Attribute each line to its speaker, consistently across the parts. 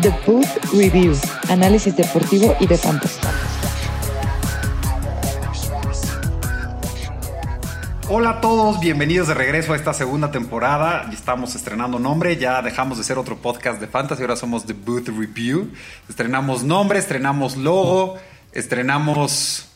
Speaker 1: The Booth Review, análisis deportivo y de fantasy.
Speaker 2: Hola a todos, bienvenidos de regreso a esta segunda temporada. Estamos estrenando nombre, ya dejamos de ser otro podcast de fantasy, ahora somos The Booth Review. Estrenamos nombre, estrenamos logo, estrenamos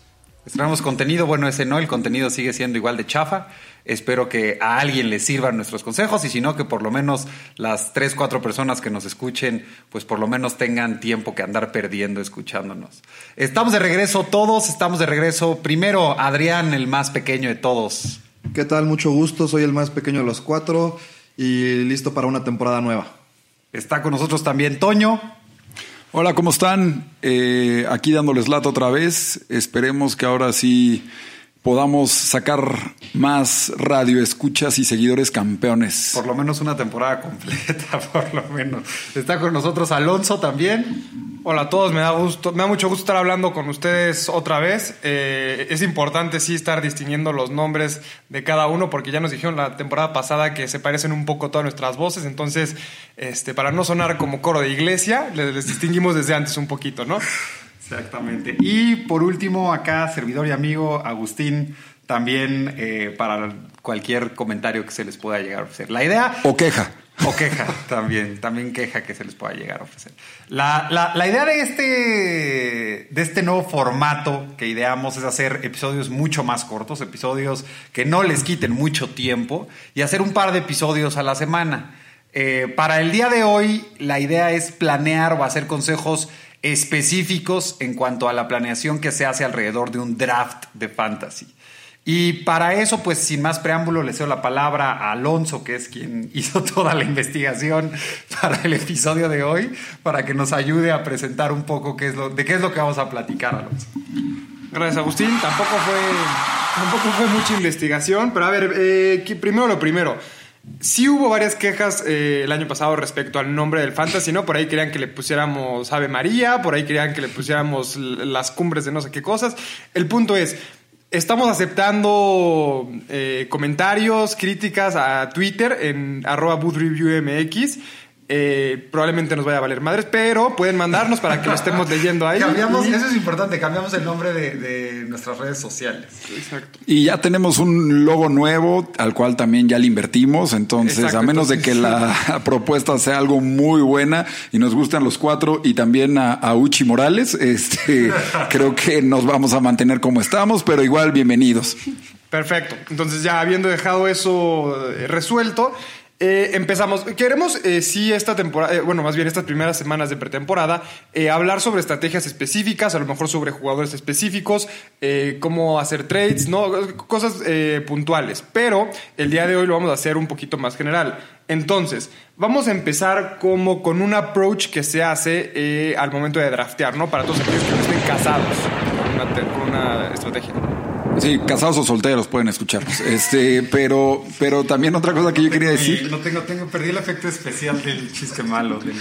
Speaker 2: estrenamos contenido, bueno, ese no, el contenido sigue siendo igual de chafa. Espero que a alguien le sirvan nuestros consejos y si no, que por lo menos las tres, cuatro personas que nos escuchen, pues por lo menos tengan tiempo que andar perdiendo escuchándonos. Estamos de regreso todos, estamos de regreso. Primero, Adrián, el más pequeño de todos.
Speaker 3: ¿Qué tal? Mucho gusto, soy el más pequeño de los cuatro y listo para una temporada nueva.
Speaker 2: Está con nosotros también Toño.
Speaker 4: Hola, ¿cómo están? Eh, aquí dándoles lata otra vez. Esperemos que ahora sí podamos sacar más radio escuchas y seguidores campeones.
Speaker 2: Por lo menos una temporada completa, por lo menos. Está con nosotros Alonso también.
Speaker 5: Hola a todos, me da gusto, me da mucho gusto estar hablando con ustedes otra vez. Eh, es importante sí estar distinguiendo los nombres de cada uno porque ya nos dijeron la temporada pasada que se parecen un poco todas nuestras voces, entonces este, para no sonar como coro de iglesia, les, les distinguimos desde antes un poquito, ¿no?
Speaker 2: Exactamente. Y por último, acá, servidor y amigo Agustín, también eh, para cualquier comentario que se les pueda llegar a ofrecer. La idea...
Speaker 4: O queja.
Speaker 2: O queja, también, también queja que se les pueda llegar a ofrecer. La, la, la, idea de este, de este nuevo formato que ideamos es hacer episodios mucho más cortos, episodios que no les quiten mucho tiempo y hacer un par de episodios a la semana. Eh, para el día de hoy, la idea es planear o hacer consejos específicos en cuanto a la planeación que se hace alrededor de un draft de fantasy. Y para eso, pues sin más preámbulo, le cedo la palabra a Alonso, que es quien hizo toda la investigación para el episodio de hoy, para que nos ayude a presentar un poco qué es lo, de qué es lo que vamos a platicar, Alonso.
Speaker 5: Gracias, Agustín. Tampoco fue, tampoco fue mucha investigación, pero a ver, eh, primero lo primero. Sí hubo varias quejas eh, el año pasado respecto al nombre del fantasy, ¿no? Por ahí querían que le pusiéramos Ave María, por ahí querían que le pusiéramos las cumbres de no sé qué cosas. El punto es, estamos aceptando eh, comentarios, críticas a Twitter en arroba bootreviewmx. Eh, probablemente nos vaya a valer madres, pero pueden mandarnos para que lo estemos leyendo ahí.
Speaker 2: Cambiamos,
Speaker 5: Y-
Speaker 2: eso es importante, cambiamos el nombre de, de nuestras redes sociales.
Speaker 5: Exacto.
Speaker 4: Y ya tenemos un logo nuevo al cual también ya le invertimos. Entonces,
Speaker 5: Exacto,
Speaker 4: a menos de que la propuesta sea algo muy buena y nos gustan los cuatro y también a, a Uchi Morales, este, creo que nos vamos a mantener como estamos, pero igual bienvenidos.
Speaker 5: Perfecto. Entonces, ya habiendo dejado eso eh, resuelto, eh, empezamos. Queremos, eh, sí, esta temporada, eh, bueno, más bien estas primeras semanas de pretemporada, eh, hablar sobre estrategias específicas, a lo mejor sobre jugadores específicos, eh, cómo hacer trades, ¿no? Cosas puntuales. Pero el día de hoy lo vamos a hacer un poquito más general. Entonces, vamos a empezar como con un approach que se hace al momento de draftear, ¿no? Para todos aquellos que no estén casados una, con una estrategia.
Speaker 4: Sí, casados o solteros pueden escucharnos. Este, pero, pero también otra cosa que yo quería decir.
Speaker 2: No tengo, tengo, perdí el efecto especial del chiste malo. del-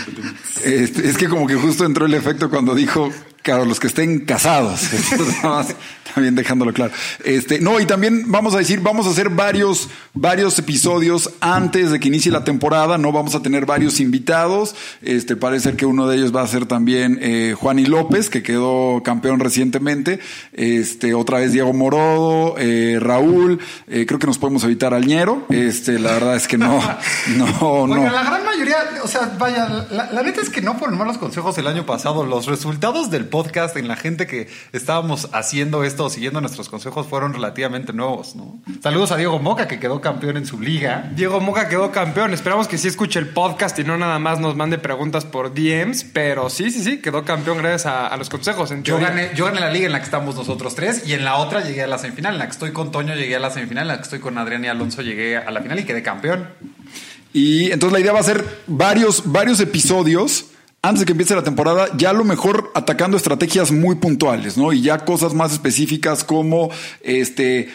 Speaker 4: Este, es que como que justo entró el efecto cuando dijo, claro, los que estén casados. Entonces, nada más, también dejándolo claro. Este, no, y también vamos a decir, vamos a hacer varios, varios episodios antes de que inicie la temporada. No vamos a tener varios invitados. Este, parece que uno de ellos va a ser también eh, Juan y López, que quedó campeón recientemente. Este, otra vez Diego Morodo, eh, Raúl. eh, creo que nos podemos evitar al ñero. Este, la verdad es que no, no,
Speaker 2: Bueno,
Speaker 4: no.
Speaker 2: la gran mayoría, o sea, vaya, la, la neta es que no fueron malos consejos el año pasado. Los resultados del podcast en la gente que estábamos haciendo esto o siguiendo nuestros consejos fueron relativamente nuevos, ¿no? Saludos a Diego Moca, que quedó campeón en su liga.
Speaker 5: Diego Moca quedó campeón. Esperamos que sí escuche el podcast y no nada más nos mande preguntas por DMs. Pero sí, sí, sí, quedó campeón gracias a, a los consejos. En
Speaker 2: Yo gané, yo gané la liga en la que estamos nosotros tres y en la otra llegué a la semifinal. En la que estoy con Toño llegué a la semifinal. En la que estoy con Adrián y Alonso llegué a la final y quedé campeón.
Speaker 4: Y entonces la idea va a ser varios, varios episodios antes que empiece la temporada, ya a lo mejor atacando estrategias muy puntuales, ¿no? Y ya cosas más específicas como este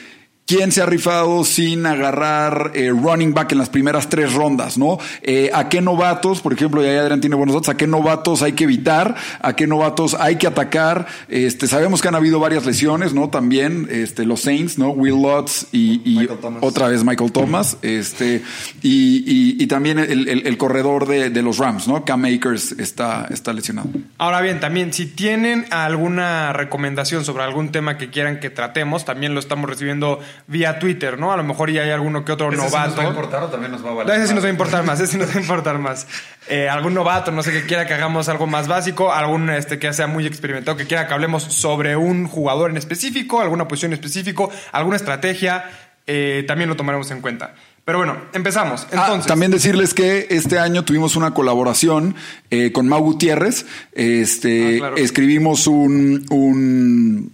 Speaker 4: ¿quién se ha rifado sin agarrar eh, running back en las primeras tres rondas, no? Eh, ¿A qué novatos, por ejemplo, ya Adrián tiene buenos datos, a qué novatos hay que evitar, a qué novatos hay que atacar? Este, sabemos que han habido varias lesiones, ¿no? También, este, los Saints, ¿no? Will Lutz y, otra vez Michael Thomas, este, y, y- y también el, el- el corredor de, de los Rams, ¿no? Cam Akers está, está lesionado.
Speaker 5: Ahora bien, también si tienen alguna recomendación sobre algún tema que quieran que tratemos, también lo estamos recibiendo vía Twitter, ¿no? A lo mejor ya hay alguno que otro
Speaker 2: ¿Ese sí
Speaker 5: novato.
Speaker 2: nos va a importar o también nos va a
Speaker 5: No,
Speaker 2: valer?
Speaker 5: ese sí nos va a importar más, ese sí nos va a importar más. Eh, algún novato, no sé, que quiera que hagamos algo más básico, algún este, que sea muy experimentado, que quiera que hablemos sobre un jugador en específico, alguna posición en específico, alguna estrategia, eh, también lo tomaremos en cuenta. Pero bueno, empezamos.
Speaker 4: Ah,
Speaker 5: Entonces,
Speaker 4: también decirles que este año tuvimos una colaboración eh, con Mau Gutiérrez. Este,
Speaker 5: Ah, claro.
Speaker 4: Escribimos un, un,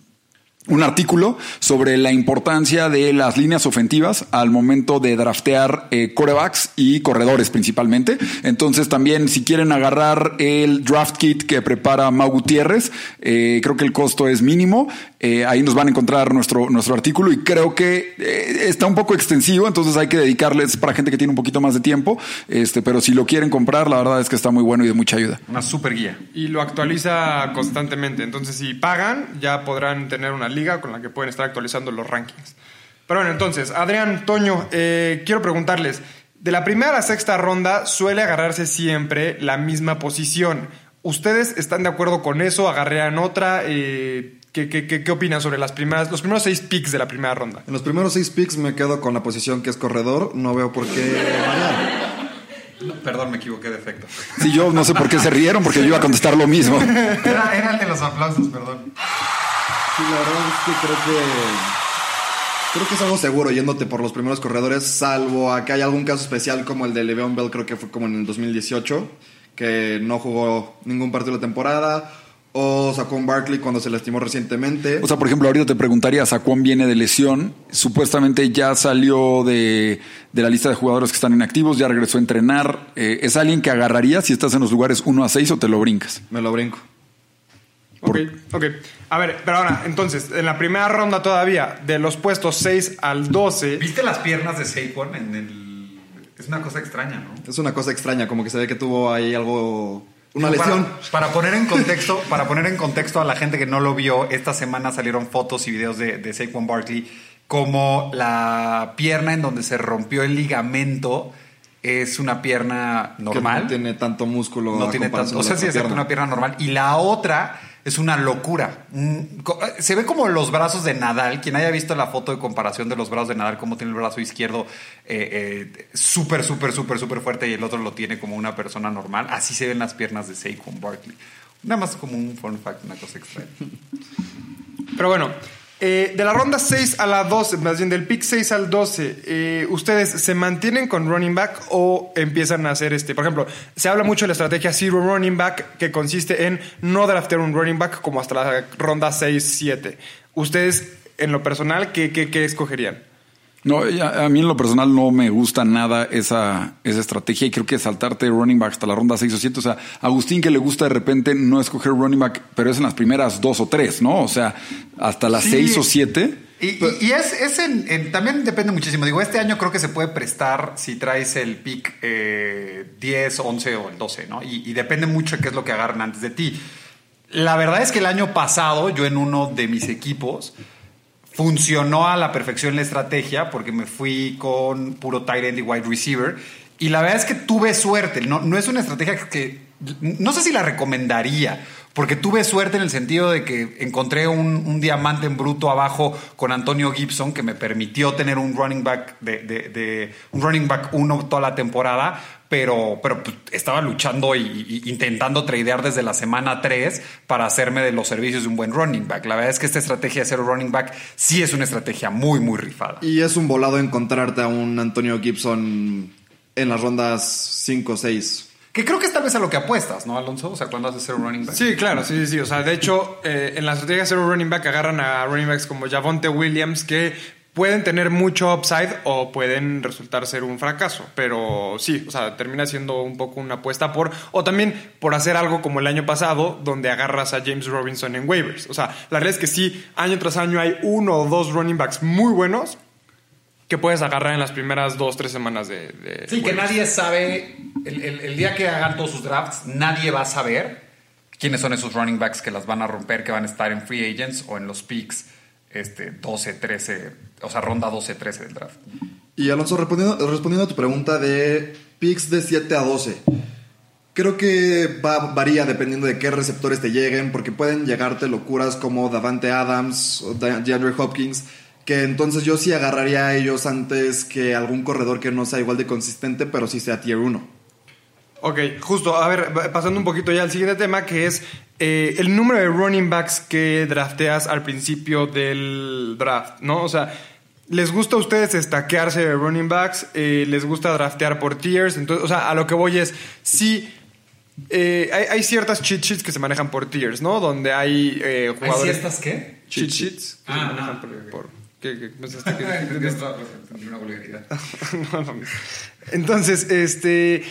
Speaker 4: un artículo sobre la importancia de las líneas ofensivas al momento de draftear eh, corebacks y corredores principalmente. Entonces también si quieren agarrar el draft kit que prepara Mau Gutiérrez, eh, creo que el costo es mínimo. Eh, ahí nos van a encontrar nuestro, nuestro artículo y creo que eh, está un poco extensivo, entonces hay que dedicarles para gente que tiene un poquito más de tiempo. Este, pero si lo quieren comprar, la verdad es que está muy bueno y de mucha ayuda.
Speaker 2: Una super guía.
Speaker 5: y lo actualiza constantemente. Entonces, si pagan, ya podrán tener una liga con la que pueden estar actualizando los rankings. Pero bueno, entonces, Adrián, Toño, eh, quiero preguntarles, de la primera a la sexta ronda suele agarrarse siempre la misma posición. ¿Ustedes están de acuerdo con eso? ¿Agarrean otra? Eh, ¿qué, qué, qué, qué opinan sobre las primeras, los primeros seis picks de la primera ronda?
Speaker 3: En los primeros seis picks me quedo con la posición que es corredor. No veo por qué variar.
Speaker 2: Perdón, me equivoqué de efecto.
Speaker 4: Si yo no sé por qué se rieron, porque yo iba a contestar lo mismo.
Speaker 2: Era, era el de los aplausos, perdón.
Speaker 3: Sí, la verdad es que creo que. Creo que es algo seguro yéndote por los primeros corredores, salvo a que haya algún caso especial como el de Le'Veon Bell, creo que fue como en el 2018, que no jugó ningún partido de la temporada, o Saquon Barkley cuando se lastimó recientemente.
Speaker 4: O sea, por ejemplo, ahorita te preguntaría, Saquon viene de lesión, supuestamente ya salió de, de la lista de jugadores que están inactivos, ya regresó a entrenar. Eh, ¿Es alguien que agarraría si estás en los lugares 1 a 6 o te lo brincas?
Speaker 3: Me lo brinco.
Speaker 5: Ok, ok. A ver, pero ahora, entonces, en la primera ronda todavía, de los puestos 6 al 12,
Speaker 2: ¿Viste las piernas de Saquon en el...? Es una cosa extraña, ¿no?
Speaker 3: Es una cosa extraña, como que se ve que tuvo ahí algo. Una
Speaker 2: Para-
Speaker 3: lesión.
Speaker 2: Para, poner en contexto, para poner en contexto a la gente que no lo vio, esta semana salieron fotos y videos de, de Saquon Barkley como la pierna en donde se rompió el ligamento es una pierna
Speaker 3: que
Speaker 2: normal.
Speaker 3: no tiene tanto músculo.
Speaker 2: No
Speaker 3: a
Speaker 2: tiene tanto. O sea, sí,
Speaker 3: pierna.
Speaker 2: una pierna normal. Y la otra es una locura. Un- co- se ve como los brazos de Nadal. Quien haya visto la foto de comparación de los brazos de Nadal, cómo tiene el brazo izquierdo eh, eh, súper, súper, súper, súper fuerte y el otro lo tiene como una persona normal. Así se ven las piernas de Saquon Barkley. Nada más como un fun fact, una cosa extraña.
Speaker 5: Pero bueno, eh, de la ronda 6 a la 12, más bien del pick 6 al 12, eh, ¿ustedes se mantienen con running back o empiezan a hacer este? Por ejemplo, se habla mucho de la estrategia zero running back, que consiste en no draftear un running back como hasta la ronda 6-7. ¿Ustedes, en lo personal, qué, qué, qué escogerían?
Speaker 4: No, a, a mí en lo personal no me gusta nada esa, esa estrategia y creo que saltarte running back hasta la ronda 6 o 7. O sea, Agustín que le gusta de repente no escoger running back, pero es en las primeras dos o tres, ¿no? O sea, hasta las
Speaker 2: Sí.
Speaker 4: 6 o 7.
Speaker 2: Y, y- y es, es en, en- también depende muchísimo. Digo, este año creo que se puede prestar si traes el pick eh, 10, 11 o el 12, ¿no? Y, y depende mucho de qué es lo que agarran antes de ti. La verdad es que el año pasado, yo en uno de mis equipos, funcionó a la perfección la estrategia porque me fui con puro tight end y wide receiver. Y la verdad es que tuve suerte. No, no es una estrategia que. No sé si la recomendaría. Porque tuve suerte en el sentido de que encontré un, diamante en bruto abajo con Antonio Gibson que me permitió tener un running back de, de- de- un running back uno toda la temporada, pero, pero pues, estaba luchando y intentando tradear desde la semana 3 para hacerme de los servicios de un buen running back. La verdad es que esta estrategia de ser running back sí es una estrategia muy, muy rifada.
Speaker 3: Y es un volado encontrarte a un Antonio Gibson en las rondas 5 o 6.
Speaker 2: Que creo que es tal vez a lo que apuestas, ¿no, Alonso? O sea, cuando haces un running back.
Speaker 5: Sí, claro, sí, sí, sí. O sea, de hecho, eh, en la estrategia de zero running back agarran a running backs como Javonte Williams que pueden tener mucho upside o pueden resultar ser un fracaso. Pero sí, o sea, termina siendo un poco una apuesta por. O también por hacer algo como el año pasado, donde agarras a James Robinson en waivers. O sea, la realidad es que sí, año tras año hay uno o dos running backs muy buenos. Que puedes agarrar en las primeras dos, tres semanas de... de
Speaker 2: Sí, que nadie sabe, el, el- el día que hagan todos sus drafts, nadie va a saber quiénes son esos running backs que las van a romper, que van a estar en free agents o en los picks este, 12, 13, o sea, ronda 12, 13 del draft.
Speaker 3: Y Alonso, respondiendo, respondiendo a tu pregunta de picks de 7 a 12. Creo que va, varía dependiendo de qué receptores te lleguen, porque pueden llegarte locuras como Davante Adams DeAndre Hopkins, que entonces yo sí agarraría a ellos antes que algún corredor que no sea igual de consistente, pero sí sea tier 1.
Speaker 5: Ok, justo, a ver, pasando un poquito ya al siguiente tema, que es eh, el número de running backs que drafteas al principio del draft, ¿no? O sea, ¿les gusta a ustedes estaquearse de running backs? Eh, ¿Les gusta draftear por tiers? Entonces, o sea, a lo que voy es, sí, eh, hay, hay ciertas cheat sheets que se manejan por tiers, ¿no? Donde hay eh, jugadores...
Speaker 2: qué?
Speaker 5: cheat sheets que se
Speaker 2: Ah,
Speaker 5: manejan
Speaker 2: ah,
Speaker 5: por...
Speaker 2: ok, ok.
Speaker 5: por- ¿qué- qué pensaste que-
Speaker 2: una vulgaridad.
Speaker 5: Entonces, este.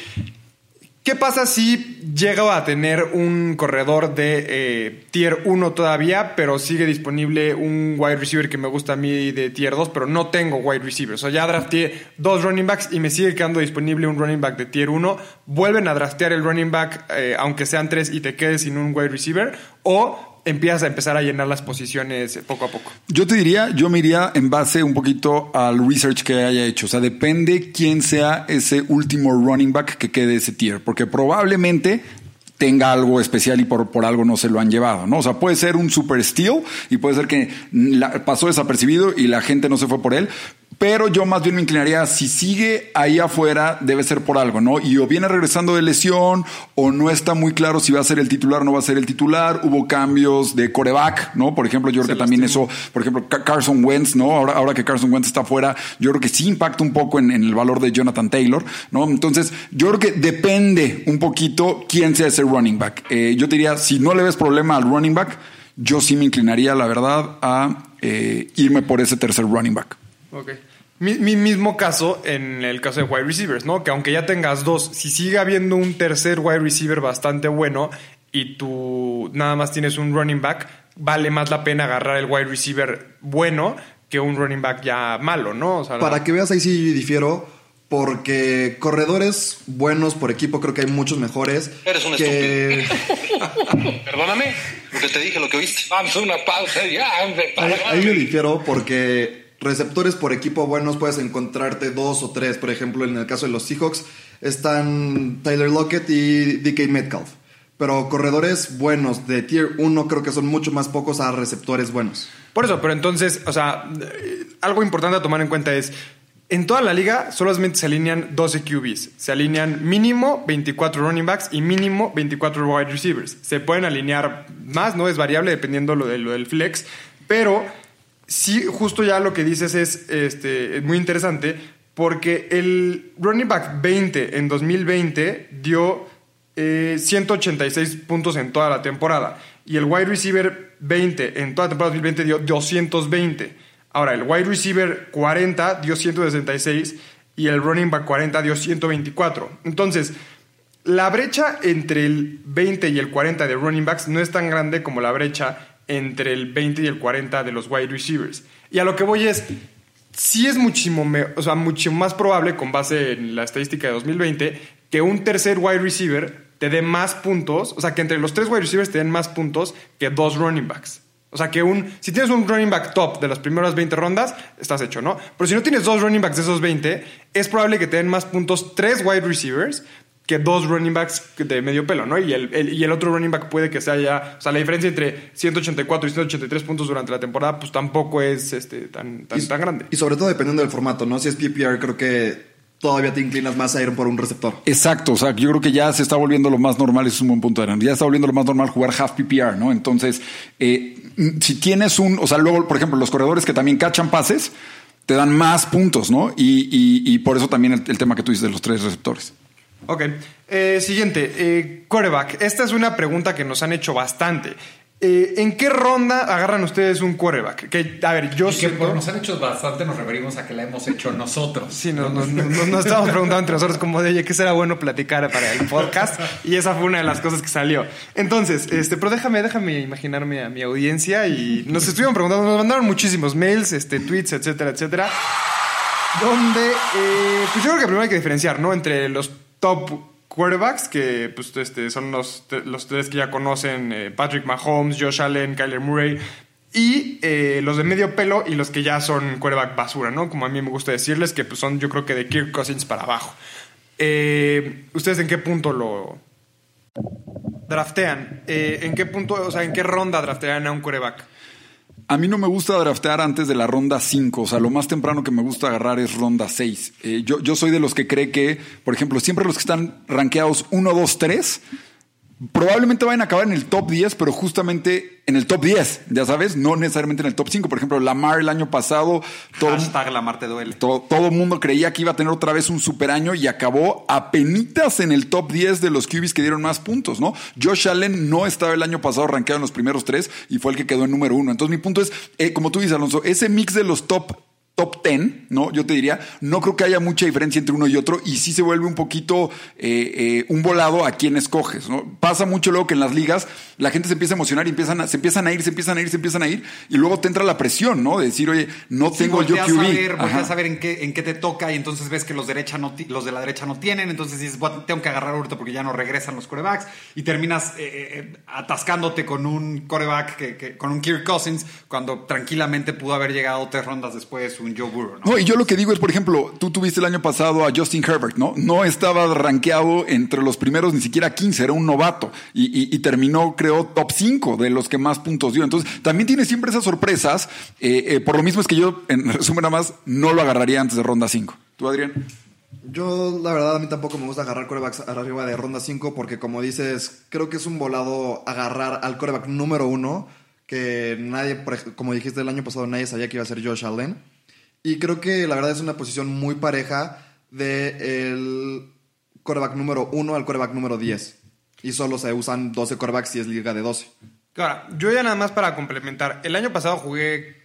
Speaker 5: ¿Qué pasa si llego a tener un corredor de eh, tier 1 todavía, pero sigue disponible un wide receiver que me gusta a mí de tier 2, pero no tengo wide receiver? O sea, ya drafteé dos running backs y me sigue quedando disponible un running back de tier 1. Vuelven a draftear el running back, eh, aunque sean tres, y te quedes sin un wide receiver, o empiezas a empezar a llenar las posiciones poco a poco.
Speaker 4: Yo te diría, yo me iría en base un poquito al research que haya hecho. O sea, depende quién sea ese último running back que quede ese tier. Porque probablemente tenga algo especial y por, por algo no se lo han llevado, ¿no? O sea, puede ser un super steal y puede ser que pasó desapercibido y la gente no se fue por él. Pero yo más bien me inclinaría, a si sigue ahí afuera, debe ser por algo, ¿no? Y o viene regresando de lesión, o no está muy claro si va a ser el titular o no va a ser el titular. Hubo cambios de coreback, ¿no? Por ejemplo, yo creo que también eso, por ejemplo, Ca- Carson Wentz, ¿no? Ahora, ahora que Carson Wentz está fuera, yo creo que sí impacta un poco en, en el valor de Jonathan Taylor, ¿no? Entonces, yo creo que depende un poquito quién sea ese running back. Eh, yo te diría, si no le ves problema al running back, yo sí me inclinaría, la verdad, a eh, irme por ese tercer running back.
Speaker 5: Ok. Mi, mi mismo caso en el caso de wide receivers, ¿no? Que aunque ya tengas dos, si sigue habiendo un tercer wide receiver bastante bueno y tú nada más tienes un running back, vale más la pena agarrar el wide receiver bueno que un running back ya malo, ¿no? O sea,
Speaker 3: Para que veas, ahí sí difiero, porque corredores buenos por equipo creo que hay muchos mejores.
Speaker 6: Eres un
Speaker 3: que...
Speaker 6: Perdóname, lo que te dije, lo que oíste. Vamos a una pausa ya.
Speaker 3: Ahí, ahí yo difiero porque receptores por equipo buenos puedes encontrarte dos o tres. Por ejemplo, en el caso de los Seahawks están Tyler Lockett y DK Metcalf. Pero corredores buenos de tier 1 creo que son mucho más pocos a receptores buenos.
Speaker 5: Por eso, pero entonces, o sea, algo importante a tomar en cuenta es, en toda la liga solamente se alinean 12 QBs. Se alinean mínimo 24 running backs y mínimo 24 wide receivers. Se pueden alinear más, no es variable dependiendo lo, de, lo del flex, pero sí, justo ya lo que dices es, este, es muy interesante porque el running back 20 en 2020 dio eh, 186 puntos en toda la temporada. Y el wide receiver 20 en toda la temporada 2020 dio 220. Ahora, el wide receiver 40 dio 166 y el running back 40 dio 124. Entonces, la brecha entre el 20 y el 40 de running backs no es tan grande como la brecha entre el 20 y el 40 de los wide receivers. Y a lo que voy es, sí es muchísimo, o sea, mucho más probable, con base en la estadística de 2020, que un tercer wide receiver te dé más puntos, o sea, que entre los tres wide receivers te den más puntos que dos running backs. O sea, que un, si tienes un running back top de las primeras 20 rondas, estás hecho, ¿no? Pero si no tienes dos running backs de esos 20, es probable que te den más puntos tres wide receivers que dos running backs de medio pelo, ¿no? Y el, el- y el otro running back puede que sea ya... O sea, la diferencia entre 184 y 183 puntos durante la temporada, pues tampoco es este, tan, tan, tan grande.
Speaker 3: Y sobre todo dependiendo del formato, ¿no? Si es PPR creo que todavía te inclinas más a ir por un receptor.
Speaker 4: Exacto, o sea, yo creo que ya se está volviendo lo más normal, eso es un buen punto de Ya está volviendo lo más normal jugar half PPR, ¿no? Entonces, eh, si tienes un, o sea, luego, por ejemplo, los corredores que también cachan pases, te dan más puntos, ¿no? Y, y- y por eso también el, el tema que tú dices de los tres receptores.
Speaker 5: Ok. Eh, siguiente, eh, quarterback. Esta es una pregunta que nos han hecho bastante. Eh, ¿En qué ronda agarran ustedes un quarterback? Que, a ver, yo
Speaker 2: Y que por nos han hecho bastante nos referimos a que la hemos hecho nosotros.
Speaker 5: Sí, nos, nos, nos- nos estábamos preguntando entre nosotros como de, oye, ¿qué será bueno platicar para el podcast? Y esa fue una de las cosas que salió. Entonces, este, pero déjame, déjame imaginarme a mi audiencia y nos estuvieron preguntando, nos mandaron muchísimos mails, este, tweets, etcétera, etcétera. donde, eh, pues yo creo que primero hay que diferenciar, ¿no? Entre los top quarterbacks, que pues este, son los, los tres que ya conocen, eh, Patrick Mahomes, Josh Allen, Kyler Murray, y eh, los de medio pelo y los que ya son quarterback basura, ¿no? Como a mí me gusta decirles, que pues, son yo creo que de Kirk Cousins para abajo. Eh, ¿Ustedes en qué punto lo draftean? ¿En qué punto, o sea, en qué ronda draftean a un quarterback?
Speaker 4: A mí no me gusta draftear antes de la ronda 5, o sea, lo más temprano que me gusta agarrar es ronda 6. yo, yo soy de los que cree que, por ejemplo, siempre los que están rankeados 1, 2, 3 probablemente vayan a acabar en el top 10, pero justamente en el top 10, ya sabes, no necesariamente en el top 5. Por ejemplo, Lamar el año pasado, todo,
Speaker 2: Hashtag Lamar te duele.
Speaker 4: todo, el mundo creía que iba a tener otra vez un super año y acabó a penitas en el top 10 de los QBs que dieron más puntos, ¿no? Josh Allen no estaba el año pasado rankeado en los primeros tres y fue el que quedó en número uno. Entonces mi punto es, eh, como tú dices, Alonso, ese mix de los top top 10, ¿no? Yo te diría, no creo que haya mucha diferencia entre uno y otro y sí se vuelve un poquito eh, eh, un volado a quién escoges, ¿no? Pasa mucho luego que en las ligas la gente se empieza a emocionar y empiezan a, se empiezan a ir, se empiezan a ir, se empiezan a ir y luego te entra la presión, ¿no? De decir, oye, no tengo yo QB.
Speaker 2: volteas a ver en qué, en qué te toca y entonces ves que los, derecha no los de la derecha no tienen, entonces dices, "Bueno, tengo que agarrar ahorita porque ya no regresan los corebacks y terminas eh, eh, atascándote con un coreback, que, que- con un Kirk Cousins, cuando tranquilamente pudo haber llegado tres rondas después un Joe Burrow, ¿no?
Speaker 4: No, y yo lo que digo es, por ejemplo, tú tuviste el año pasado a Justin Herbert, ¿no? No estaba rankeado entre los primeros ni siquiera 15, era un novato. Y, y- y terminó, creo, top 5 de los que más puntos dio. Entonces, también tiene siempre esas sorpresas. Eh, eh, por lo mismo es que yo, en resumen nada más, no lo agarraría antes de ronda 5. ¿Tú, Adrián?
Speaker 3: Yo, la verdad, a mí tampoco me gusta agarrar corebacks arriba de ronda 5 porque, como dices, creo que es un volado agarrar al coreback número uno que nadie, como dijiste el año pasado, nadie sabía que iba a ser Josh Allen. Y creo que la verdad es una posición muy pareja de el coreback número uno al coreback número 10. Y solo se usan 12 corebacks y es liga de 12.
Speaker 5: Ahora, yo ya nada más para complementar. El año pasado jugué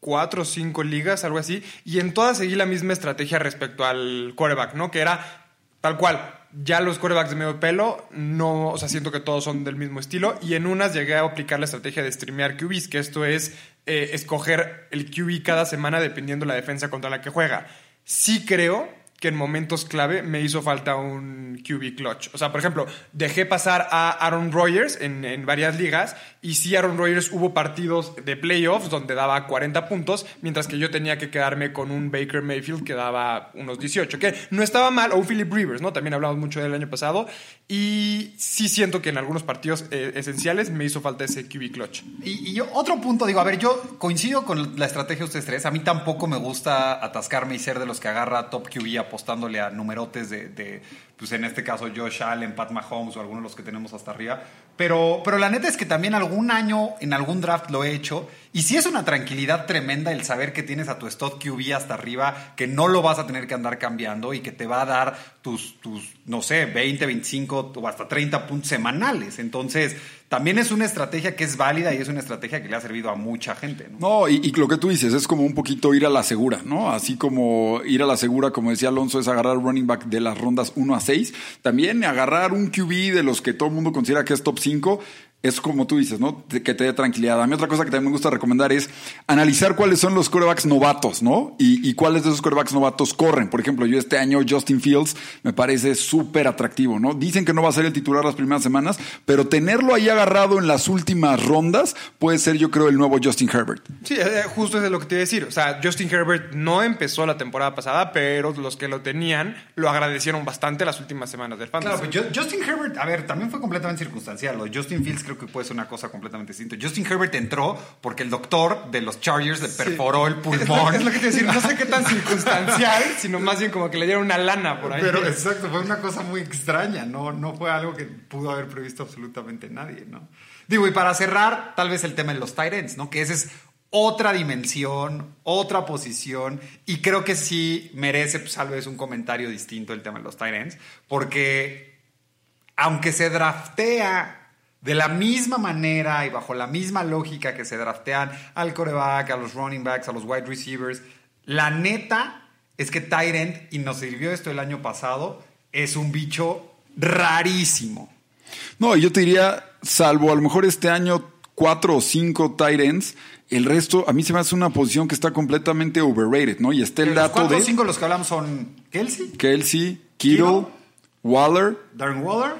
Speaker 5: cuatro o cinco ligas, algo así, y en todas seguí la misma estrategia respecto al quarterback, ¿no? Que era tal cual. Ya los quarterbacks de medio pelo, no, o sea, siento que todos son del mismo estilo. Y en unas llegué a aplicar la estrategia de streamear QBs, que esto es eh, escoger el QB cada semana dependiendo la defensa contra la que juega. Sí creo que en momentos clave me hizo falta un QB clutch. O sea, por ejemplo, dejé pasar a Aaron Rodgers en, en varias ligas y sí Aaron Rodgers hubo partidos de playoffs donde daba 40 puntos, mientras que yo tenía que quedarme con un Baker Mayfield que daba unos 18, que no estaba mal, o un Philip Rivers, ¿no? También hablamos mucho del año pasado y sí siento que en algunos partidos eh, esenciales me hizo falta ese QB clutch.
Speaker 2: Y, yo, otro punto, digo, a ver, yo coincido con la estrategia de ustedes tres. A mí tampoco me gusta atascarme y ser de los que agarra top QB apostándole a numerotes de, de, pues en este caso Josh Allen, Pat Mahomes o algunos de los que tenemos hasta arriba. Pero, pero la neta es que también algún año en algún draft lo he hecho. Y sí es una tranquilidad tremenda el saber que tienes a tu stud QB hasta arriba, que no lo vas a tener que andar cambiando y que te va a dar tus, tus no sé, 20, 25 o hasta 30 puntos semanales. Entonces, también es una estrategia que es válida y es una estrategia que le ha servido a mucha gente. ¿no?
Speaker 4: No, y, y lo que tú dices es como un poquito ir a la segura, ¿no? Así como ir a la segura, como decía Alonso, es agarrar running back de las rondas 1 a 6. También agarrar un QB de los que todo el mundo considera que es top 5. Es como tú dices, ¿no? Que te dé tranquilidad. A mí otra cosa que también me gusta recomendar es analizar cuáles son los corebacks novatos, ¿no? Y, y cuáles de esos corebacks novatos corren. Por ejemplo, yo este año Justin Fields me parece súper atractivo, ¿no? Dicen que no va a ser el titular las primeras semanas, pero tenerlo ahí agarrado en las últimas rondas puede ser, yo creo, el nuevo Justin Herbert.
Speaker 5: Sí, eh, justo es de lo que te iba a decir. O sea, Justin Herbert no empezó la temporada pasada, pero los que lo tenían lo agradecieron bastante las últimas semanas del fantasy.
Speaker 2: Claro, pues Ju- Justin Herbert, a ver, también fue completamente circunstancial. Justin Fields creo que puede ser una cosa completamente distinta. Justin Herbert entró porque el doctor de los Chargers le perforó el pulmón.
Speaker 5: Es lo que te decir, no sé qué tan circunstancial, sino más bien como que le dieron una lana por ahí.
Speaker 2: Pero exacto, fue una cosa muy extraña, no, no fue algo que pudo haber previsto absolutamente nadie, ¿no? Digo, y para cerrar, tal vez el tema de los ends, ¿no? Que ese es otra dimensión, otra posición, y creo que sí merece, pues, tal vez un comentario distinto el tema de los ends, porque aunque se draftea de la misma manera y bajo la misma lógica que se draftean al coreback, a los running backs, a los wide receivers, la neta es que Tyrant, y nos sirvió esto el año pasado, es un bicho rarísimo.
Speaker 4: No, yo te diría, salvo a lo mejor este año cuatro o cinco ends, el resto a mí se me hace una posición que está completamente overrated, ¿no? Y está el
Speaker 2: Los
Speaker 4: dato
Speaker 2: cuatro
Speaker 4: de
Speaker 2: cinco los que hablamos son Kelsey,
Speaker 4: Kelsey, Kittle,
Speaker 2: Kittle.
Speaker 4: Waller,
Speaker 2: Darren Waller,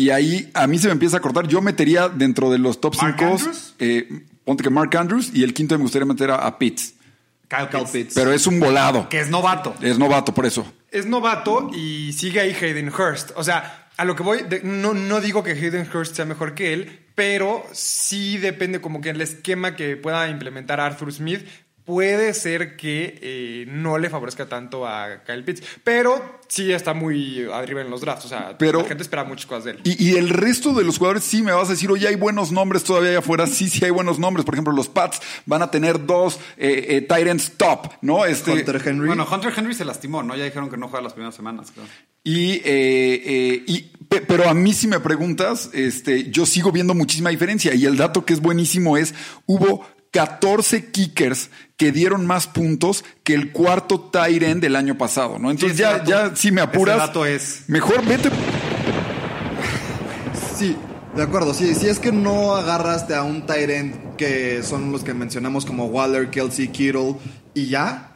Speaker 4: y ahí a mí se me empieza a cortar. Yo metería dentro de los top
Speaker 2: Mark
Speaker 4: 5,
Speaker 2: Andrews.
Speaker 4: eh, ponte que Mark Andrews, y el quinto me gustaría meter a, a Pitts.
Speaker 2: Kyle,
Speaker 3: Kyle
Speaker 2: Pitts,
Speaker 3: Pitts.
Speaker 4: Pero es un volado.
Speaker 2: que es novato.
Speaker 4: Es novato, por eso.
Speaker 5: es novato y sigue ahí Hayden Hurst. O sea, a lo que voy, de- no, no digo que Hayden Hurst sea mejor que él, pero sí depende como que el esquema que pueda implementar Arthur Smith puede ser que eh, no le favorezca tanto a Kyle Pitts. Pero sí está muy arriba en los drafts. O sea,
Speaker 4: Pero-
Speaker 5: la gente espera muchas cosas de él.
Speaker 4: Y, y el resto de los jugadores sí me vas a decir, oye, hay buenos nombres todavía allá afuera. Sí, sí hay buenos nombres. Por ejemplo, los Pats van a tener dos eh, eh, ends top, ¿no? Este,
Speaker 3: Hunter Henry.
Speaker 2: Bueno, Hunter Henry se lastimó, ¿no? Ya dijeron que no juega las primeras semanas.
Speaker 4: Y, eh, eh, y- pe- pero a mí si me preguntas, este, yo sigo viendo muchísima diferencia. Y el dato que es buenísimo es, hubo 14 kickers que dieron más puntos que el cuarto tight end del año pasado, ¿no? Entonces
Speaker 2: Sí,
Speaker 4: ya,
Speaker 2: dato-
Speaker 4: ya si me apuras,
Speaker 2: ese dato es-
Speaker 4: mejor vete.
Speaker 3: Sí, de acuerdo. Sí, si es que no agarraste a un tight end que son los que mencionamos como Waller, Kelsey, Kittle y ya,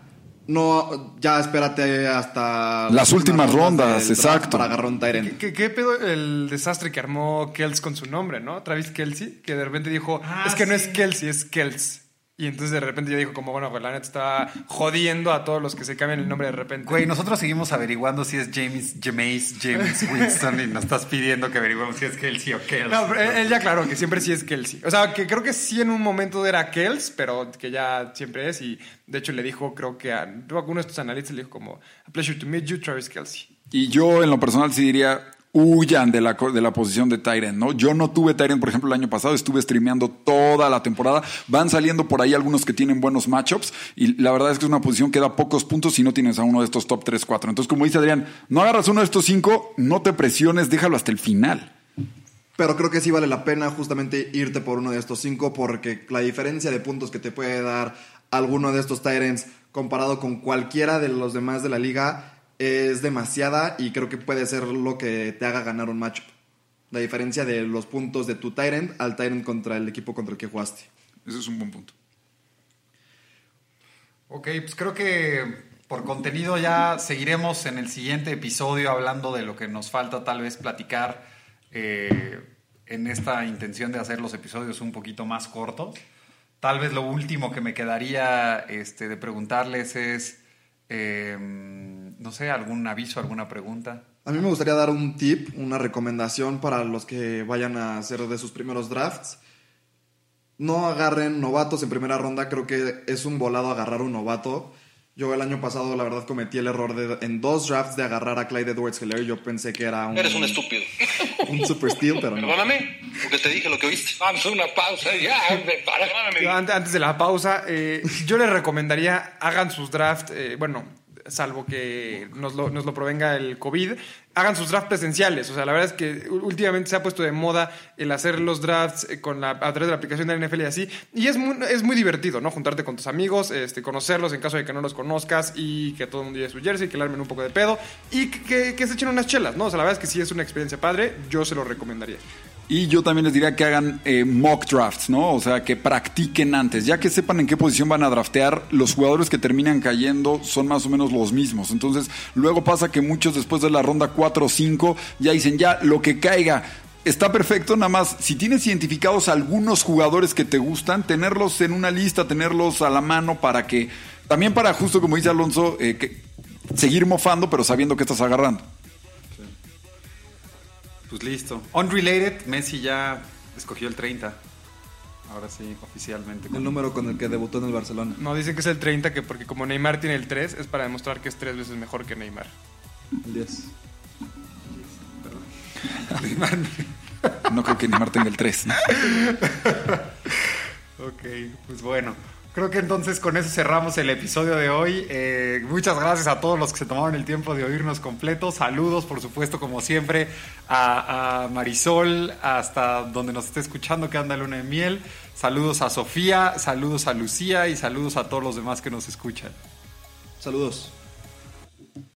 Speaker 3: no, ya espérate hasta
Speaker 4: Las últimas rondas,
Speaker 3: del
Speaker 4: exacto.
Speaker 3: para agarrar un
Speaker 5: ¿Qué, qué- qué pedo el desastre que armó Kels con su nombre, no? Travis Kelsey, que de repente dijo,
Speaker 2: Ah,
Speaker 5: es que no es Kelsey, es Kels. Y entonces de repente ya dijo como, bueno, pues la neta está jodiendo a todos los que se cambian el nombre de repente.
Speaker 2: Güey, nosotros seguimos averiguando si es James, James, James Winston y nos estás pidiendo que averiguemos si es Kelsey o Kelsey.
Speaker 5: No, pero él, él ya aclaró que siempre sí es Kelsey. O sea, que creo que sí en un momento era Kels, pero que ya siempre es. Y de hecho le dijo, creo que a alguno de estos analistas le dijo como, a pleasure to meet you, Travis Kelsey.
Speaker 4: Y yo en lo personal sí diría, huyan de la, de la posición de Tyrant, ¿no? Yo no tuve Tyrant, por ejemplo, el año pasado, estuve streameando toda la temporada. Van saliendo por ahí algunos que tienen buenos matchups y la verdad es que es una posición que da pocos puntos si no tienes a uno de estos top 3, 4. Entonces, como dice Adrián, no agarras uno de estos cinco, no te presiones, déjalo hasta el final.
Speaker 3: Pero creo que sí vale la pena justamente irte por uno de estos cinco porque la diferencia de puntos que te puede dar alguno de estos Tyrants comparado con cualquiera de los demás de la liga es demasiada y creo que puede ser lo que te haga ganar un matchup. La diferencia de los puntos de tu Tyrant al Tyrant contra el equipo contra el que jugaste.
Speaker 4: Ese es un buen punto.
Speaker 2: Ok, pues creo que por contenido ya seguiremos en el siguiente episodio hablando de lo que nos falta tal vez platicar eh, en esta intención de hacer los episodios un poquito más cortos. Tal vez lo último que me quedaría este, de preguntarles es, eh, no sé, algún aviso, alguna pregunta.
Speaker 3: A mí me gustaría dar un tip, una recomendación para los que vayan a hacer de sus primeros drafts. No agarren novatos en primera ronda, creo que es un volado agarrar un novato. Yo el año pasado, la verdad, cometí el error de en dos drafts de agarrar a Clyde Edwards Helaire. Yo pensé que era un,
Speaker 6: Eres un estúpido.
Speaker 3: Un super steal, pero no.
Speaker 6: Perdóname, porque te dije lo que oíste. Vamos a una pausa ya, perdóname.
Speaker 5: Ante- Antes de la pausa, eh, yo les recomendaría hagan sus drafts, eh, bueno, salvo que nos lo, nos lo provenga el COVID, hagan sus drafts presenciales. O sea, la verdad es que últimamente se ha puesto de moda el hacer los drafts eh, con la, a través de la aplicación de la NFL y así. Y es muy, es muy divertido, ¿no? Juntarte con tus amigos, este, conocerlos en caso de que no los conozcas y que todo el mundo lleve su jersey, que le armen un poco de pedo y que se echen unas chelas, ¿no? O sea, la verdad es que sí es una experiencia padre, yo se lo recomendaría.
Speaker 4: Y yo también les diría que hagan eh, mock drafts, ¿no? O sea, que practiquen antes. Ya que sepan en qué posición van a draftear, los jugadores que terminan cayendo son más o menos los mismos. Entonces, luego pasa que muchos después de la ronda 4 o 5 ya dicen, ya, lo que caiga. Está perfecto, nada más, si tienes identificados algunos jugadores que te gustan, tenerlos en una lista, tenerlos a la mano para que, también para justo como dice Alonso, eh, que, seguir mofando, pero sabiendo que estás agarrando.
Speaker 2: Pues listo. Unrelated, Messi ya escogió el 30. Ahora sí, oficialmente.
Speaker 3: El número con el que debutó en el Barcelona.
Speaker 5: No, dicen que es el 30, que porque como Neymar tiene el 3, es para demostrar que es tres veces mejor que Neymar.
Speaker 3: El 10.
Speaker 4: No creo que Neymar tenga el 3. ¿no?
Speaker 2: Ok, pues bueno. Creo que entonces con eso cerramos el episodio de hoy. Eh, muchas gracias a todos los que se tomaron el tiempo de oírnos completo. Saludos, por supuesto, como siempre, a, a Marisol, hasta donde nos esté escuchando, que anda luna de miel. Saludos a Sofía, saludos a Lucía y saludos a todos los demás que nos escuchan.
Speaker 3: Saludos.